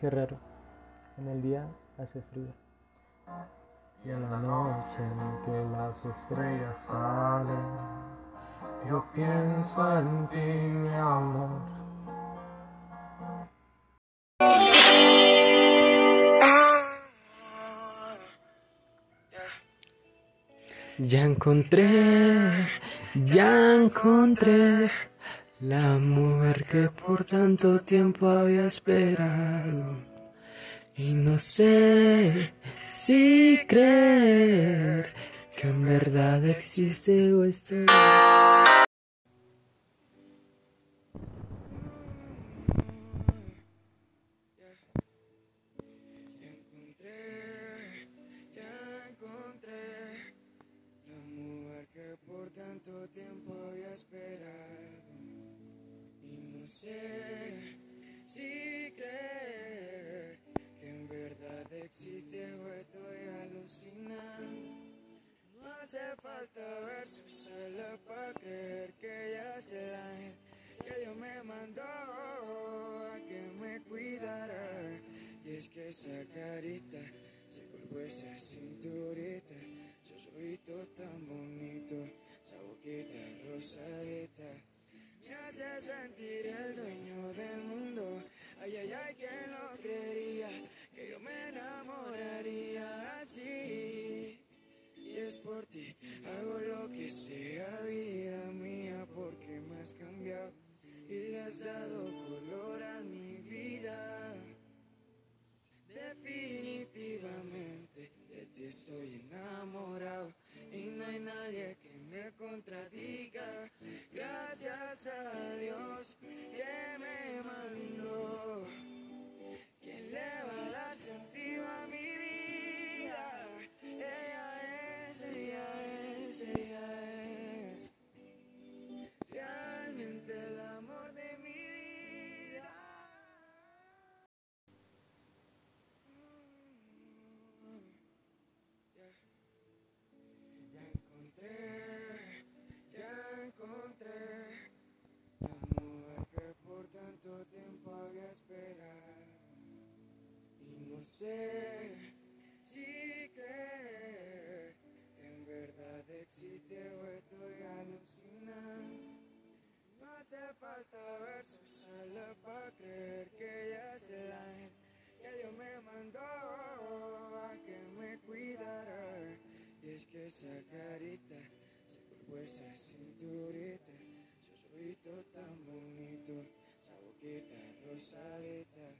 Qué raro, en el día hace frío. Y en la noche en que las estrellas salen, yo pienso en ti, mi amor. Ya encontré, ya encontré la mujer que por tanto tiempo había esperado. Y no sé si creer que en verdad existe o estoy. Sé si creer que en verdad existe o estoy alucinando. No hace falta ver su sala para creer que ella es el ángel que Dios me mandó a que me cuidara. Y es que esa carita, se cuerpo, esa cinturita, esos ojitos tan bonitos esa boquita rosadita y le has dado color a mi vida. Definitivamente de ti estoy enamorado y no hay nadie que me contradiga. Gracias a tanto tiempo había esperado. Y no sé si creer en verdad existe o estoy alucinando. No hace falta ver su sala para creer que ella es el ángel que Dios me mandó a que me cuidara. Y es que esa carita, ese cuerpo, esa cinturita, rosadita,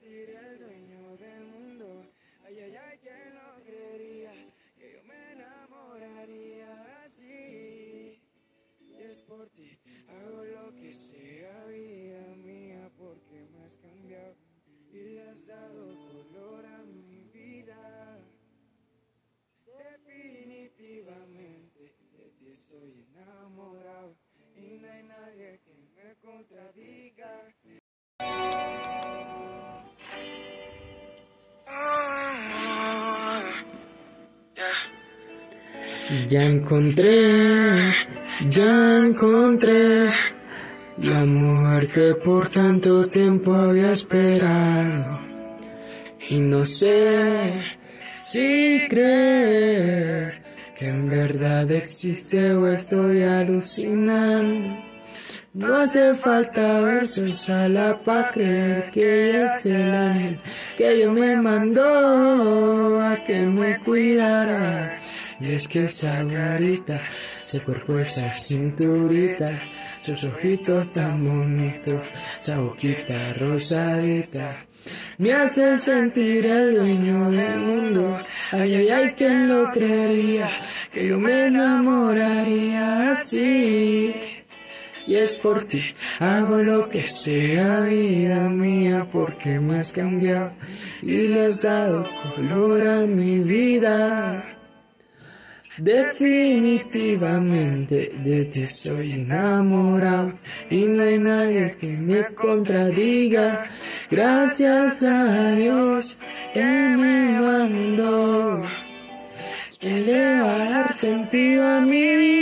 me Ya encontré, ya encontré la mujer que por tanto tiempo había esperado. Y no sé si creer que en verdad existe o estoy alucinando. No hace falta ver su sala para creer que ella es el ángel que Dios me mandó a que me cuidara. Y es que esa carita, ese cuerpo, esa cinturita, sus ojitos tan bonitos, esa boquita rosadita. Me hace sentir el dueño del mundo. Ay, ay, ay, ¿quién lo creería? Que yo me enamoraría así. Y es por ti, hago lo que sea, vida mía, porque me has cambiado y le has dado color a mi vida. Definitivamente de ti estoy enamorado y no hay nadie que me contradiga. Gracias a Dios que me mandó. Que le va a dar sentido a mi vida.